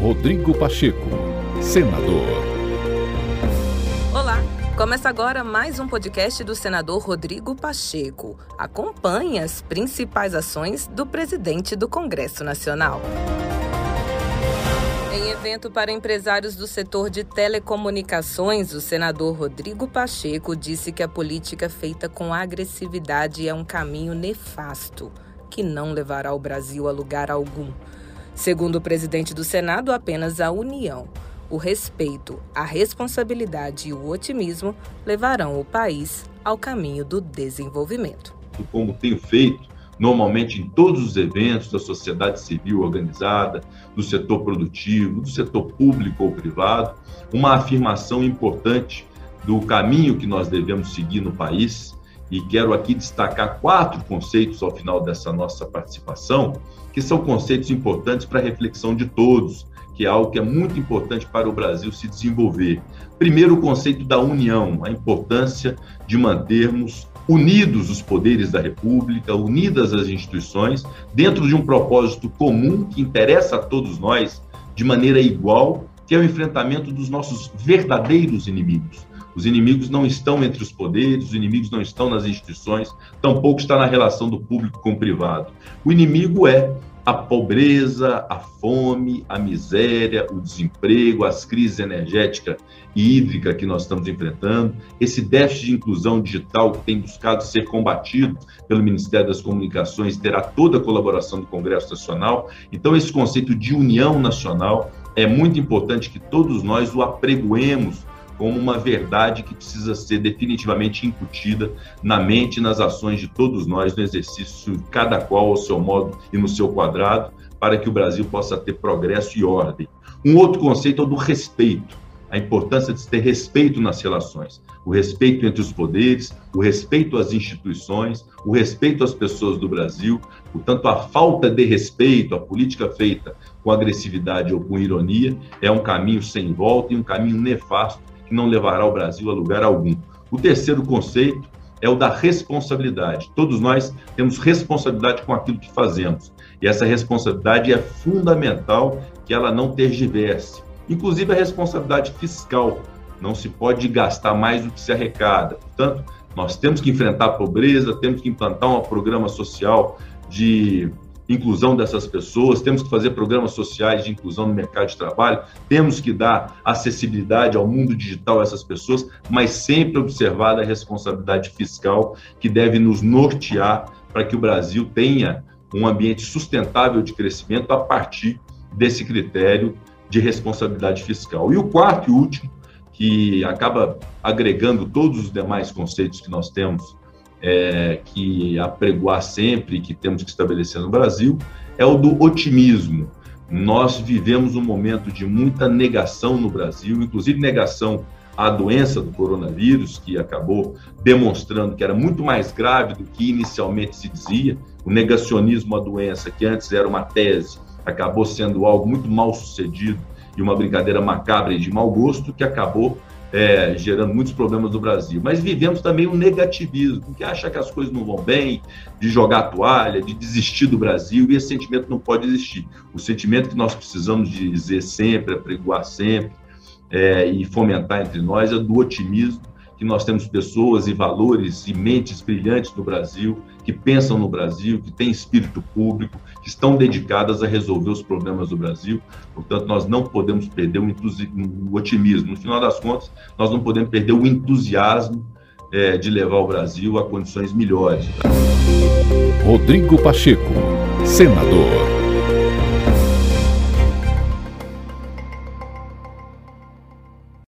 Rodrigo Pacheco, senador. Olá, começa agora mais um podcast do senador Rodrigo Pacheco. Acompanhe as principais ações do presidente do Congresso Nacional. Em evento para empresários do setor de telecomunicações, o senador Rodrigo Pacheco disse que a política feita com agressividade é um caminho nefasto, que não levará o Brasil a lugar algum. Segundo o presidente do Senado, apenas a união, o respeito, a responsabilidade e o otimismo levarão o país ao caminho do desenvolvimento. Como tenho feito normalmente em todos os eventos da sociedade civil organizada, do setor produtivo, do setor público ou privado, uma afirmação importante do caminho que nós devemos seguir no país. E quero aqui destacar quatro conceitos ao final dessa nossa participação, que são conceitos importantes para a reflexão de todos, que é algo que é muito importante para o Brasil se desenvolver. Primeiro, o conceito da união, a importância de mantermos unidos os poderes da República, unidas as instituições, dentro de um propósito comum que interessa a todos nós de maneira igual, que é o enfrentamento dos nossos verdadeiros inimigos. Os inimigos não estão entre os poderes, os inimigos não estão nas instituições, tampouco está na relação do público com o privado. O inimigo é a pobreza, a fome, a miséria, o desemprego, as crises energética e hídrica que nós estamos enfrentando, esse déficit de inclusão digital que tem buscado ser combatido pelo Ministério das Comunicações, terá toda a colaboração do Congresso Nacional. Então, esse conceito de união nacional é muito importante que todos nós o apregoemos como uma verdade que precisa ser definitivamente incutida na mente e nas ações de todos nós, no exercício, cada qual ao seu modo e no seu quadrado, para que o Brasil possa ter progresso e ordem. Um outro conceito é o do respeito, a importância de ter respeito nas relações, o respeito entre os poderes, o respeito às instituições, o respeito às pessoas do Brasil. Portanto, a falta de respeito, a política feita com agressividade ou com ironia, é um caminho sem volta e um caminho nefasto que não levará o Brasil a lugar algum. O terceiro conceito é o da responsabilidade. Todos nós temos responsabilidade com aquilo que fazemos. E essa responsabilidade é fundamental que ela não tergiverse. Inclusive a responsabilidade fiscal. Não se pode gastar mais do que se arrecada. Portanto, nós temos que enfrentar a pobreza, temos que implantar um programa social de inclusão dessas pessoas, temos que fazer programas sociais de inclusão no mercado de trabalho, temos que dar acessibilidade ao mundo digital a essas pessoas, mas sempre observar a responsabilidade fiscal que deve nos nortear para que o Brasil tenha um ambiente sustentável de crescimento a partir desse critério de responsabilidade fiscal. E o quarto e último, que acaba agregando todos os demais conceitos que nós temos é, que apregoar sempre, que temos que estabelecer no Brasil, é o do otimismo. Nós vivemos um momento de muita negação no Brasil, inclusive negação à doença do coronavírus, que acabou demonstrando que era muito mais grave do que inicialmente se dizia. O negacionismo à doença, que antes era uma tese, acabou sendo algo muito mal sucedido e uma brincadeira macabra e de mau gosto, que acabou é, gerando muitos problemas no Brasil. Mas vivemos também um negativismo, que acha que as coisas não vão bem, de jogar a toalha, de desistir do Brasil, e esse sentimento não pode existir. O sentimento que nós precisamos dizer sempre, apregoar sempre é, e fomentar entre nós é do otimismo que nós temos pessoas e valores e mentes brilhantes no Brasil, que pensam no Brasil, que têm espírito público, que estão dedicadas a resolver os problemas do Brasil. Portanto, nós não podemos perder o, o otimismo. No final das contas, nós não podemos perder o entusiasmo é, de levar o Brasil a condições melhores. Rodrigo Pacheco, senador.